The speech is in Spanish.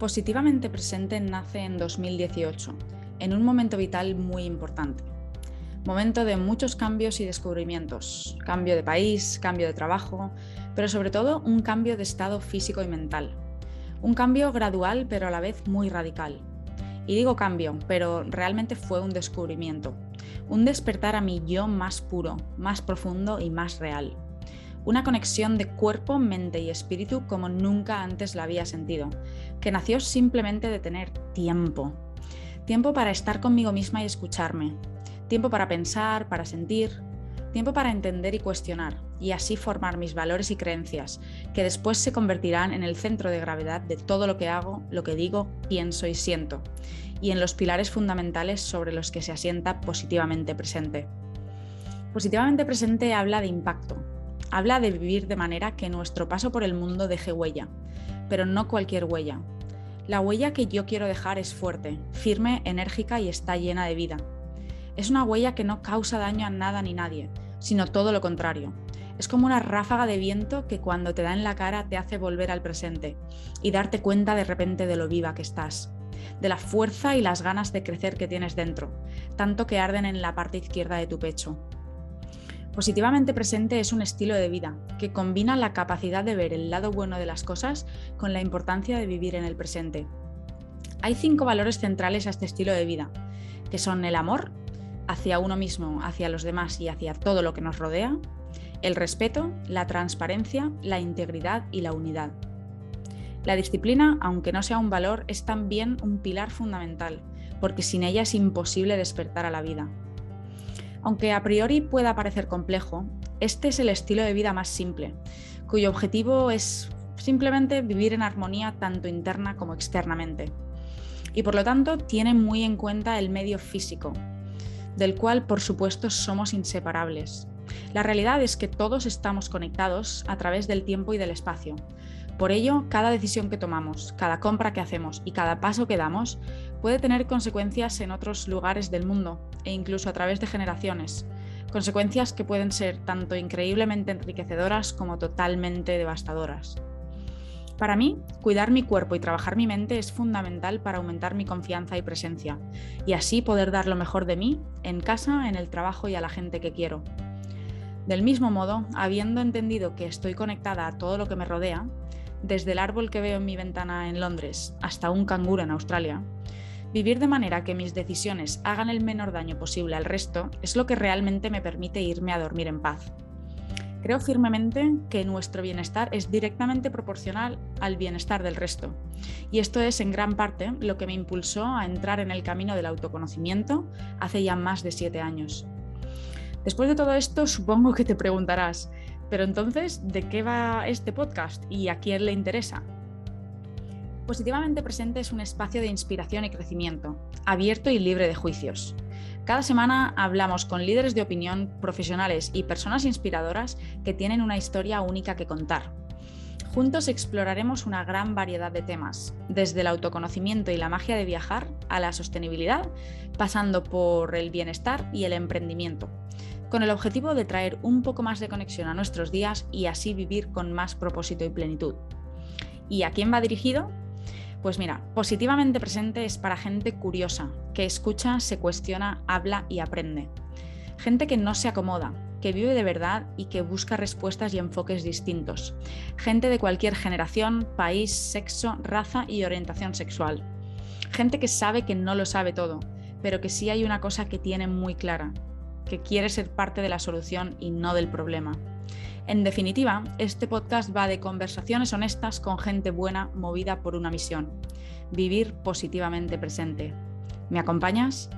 Positivamente Presente nace en 2018, en un momento vital muy importante. Momento de muchos cambios y descubrimientos. Cambio de país, cambio de trabajo, pero sobre todo un cambio de estado físico y mental. Un cambio gradual pero a la vez muy radical. Y digo cambio, pero realmente fue un descubrimiento. Un despertar a mi yo más puro, más profundo y más real una conexión de cuerpo, mente y espíritu como nunca antes la había sentido, que nació simplemente de tener tiempo. Tiempo para estar conmigo misma y escucharme. Tiempo para pensar, para sentir. Tiempo para entender y cuestionar, y así formar mis valores y creencias, que después se convertirán en el centro de gravedad de todo lo que hago, lo que digo, pienso y siento, y en los pilares fundamentales sobre los que se asienta positivamente presente. Positivamente presente habla de impacto, Habla de vivir de manera que nuestro paso por el mundo deje huella, pero no cualquier huella. La huella que yo quiero dejar es fuerte, firme, enérgica y está llena de vida. Es una huella que no causa daño a nada ni nadie, sino todo lo contrario. Es como una ráfaga de viento que cuando te da en la cara te hace volver al presente y darte cuenta de repente de lo viva que estás, de la fuerza y las ganas de crecer que tienes dentro, tanto que arden en la parte izquierda de tu pecho. Positivamente presente es un estilo de vida que combina la capacidad de ver el lado bueno de las cosas con la importancia de vivir en el presente. Hay cinco valores centrales a este estilo de vida, que son el amor hacia uno mismo, hacia los demás y hacia todo lo que nos rodea, el respeto, la transparencia, la integridad y la unidad. La disciplina, aunque no sea un valor, es también un pilar fundamental, porque sin ella es imposible despertar a la vida. Aunque a priori pueda parecer complejo, este es el estilo de vida más simple, cuyo objetivo es simplemente vivir en armonía tanto interna como externamente. Y por lo tanto tiene muy en cuenta el medio físico, del cual por supuesto somos inseparables. La realidad es que todos estamos conectados a través del tiempo y del espacio. Por ello, cada decisión que tomamos, cada compra que hacemos y cada paso que damos puede tener consecuencias en otros lugares del mundo e incluso a través de generaciones, consecuencias que pueden ser tanto increíblemente enriquecedoras como totalmente devastadoras. Para mí, cuidar mi cuerpo y trabajar mi mente es fundamental para aumentar mi confianza y presencia, y así poder dar lo mejor de mí en casa, en el trabajo y a la gente que quiero. Del mismo modo, habiendo entendido que estoy conectada a todo lo que me rodea, desde el árbol que veo en mi ventana en Londres hasta un canguro en Australia, Vivir de manera que mis decisiones hagan el menor daño posible al resto es lo que realmente me permite irme a dormir en paz. Creo firmemente que nuestro bienestar es directamente proporcional al bienestar del resto. Y esto es en gran parte lo que me impulsó a entrar en el camino del autoconocimiento hace ya más de siete años. Después de todo esto, supongo que te preguntarás, pero entonces, ¿de qué va este podcast y a quién le interesa? Positivamente Presente es un espacio de inspiración y crecimiento, abierto y libre de juicios. Cada semana hablamos con líderes de opinión, profesionales y personas inspiradoras que tienen una historia única que contar. Juntos exploraremos una gran variedad de temas, desde el autoconocimiento y la magia de viajar a la sostenibilidad, pasando por el bienestar y el emprendimiento, con el objetivo de traer un poco más de conexión a nuestros días y así vivir con más propósito y plenitud. ¿Y a quién va dirigido? Pues mira, positivamente presente es para gente curiosa, que escucha, se cuestiona, habla y aprende. Gente que no se acomoda, que vive de verdad y que busca respuestas y enfoques distintos. Gente de cualquier generación, país, sexo, raza y orientación sexual. Gente que sabe que no lo sabe todo, pero que sí hay una cosa que tiene muy clara, que quiere ser parte de la solución y no del problema. En definitiva, este podcast va de conversaciones honestas con gente buena movida por una misión, vivir positivamente presente. ¿Me acompañas?